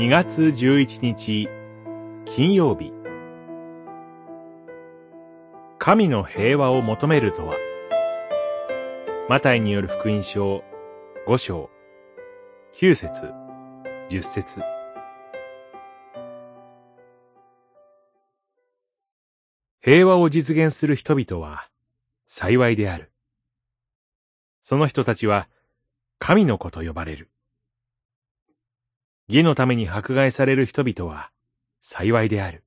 2月11日金曜日神の平和を求めるとはマタイによる福音書5章9節10節平和を実現する人々は幸いである。その人たちは神の子と呼ばれる。義のために迫害される人々は幸いである。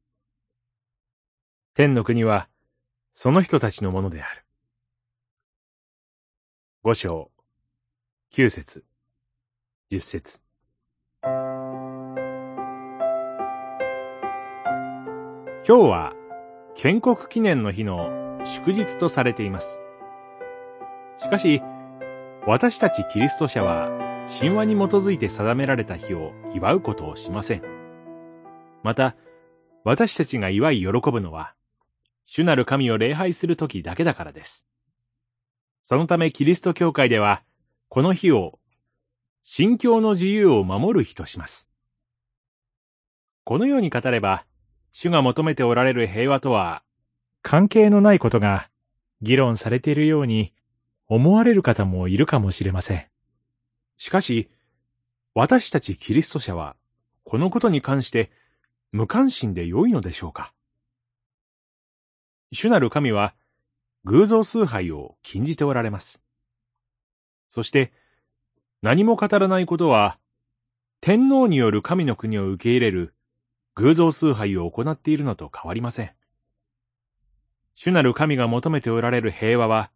天の国はその人たちのものである。五章、九節、十節。今日は建国記念の日の祝日とされています。しかし、私たちキリスト者は神話に基づいて定められた日を祝うことをしません。また、私たちが祝い喜ぶのは、主なる神を礼拝する時だけだからです。そのためキリスト教会では、この日を、信教の自由を守る日とします。このように語れば、主が求めておられる平和とは、関係のないことが議論されているように思われる方もいるかもしれません。しかし、私たちキリスト者は、このことに関して無関心で良いのでしょうか？主なる神は、偶像崇拝を禁じておられます。そして、何も語らないことは、天皇による神の国を受け入れる偶像崇拝を行っているのと変わりません。主なる神が求めておられる平和は、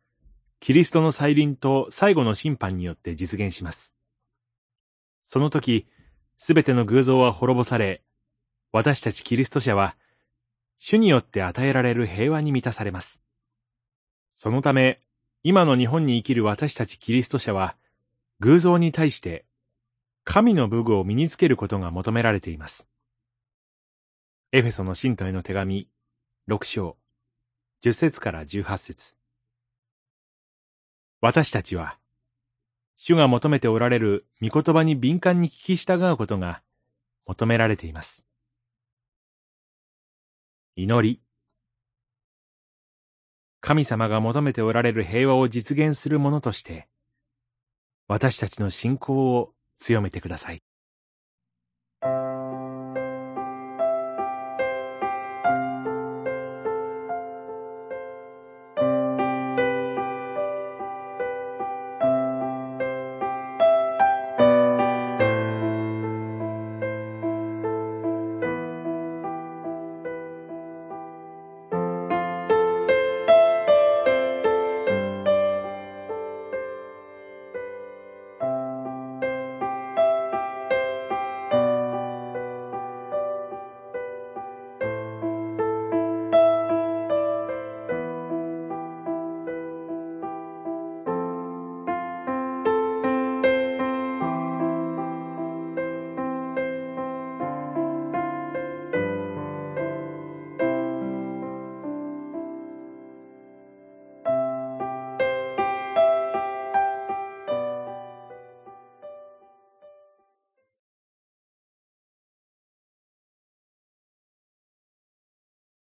キリストの再臨と最後の審判によって実現します。その時、すべての偶像は滅ぼされ、私たちキリスト者は、主によって与えられる平和に満たされます。そのため、今の日本に生きる私たちキリスト者は、偶像に対して、神の武具を身につけることが求められています。エフェソの信徒への手紙、6章、10節から18節私たちは、主が求めておられる御言葉に敏感に聞き従うことが求められています。祈り。神様が求めておられる平和を実現するものとして、私たちの信仰を強めてください。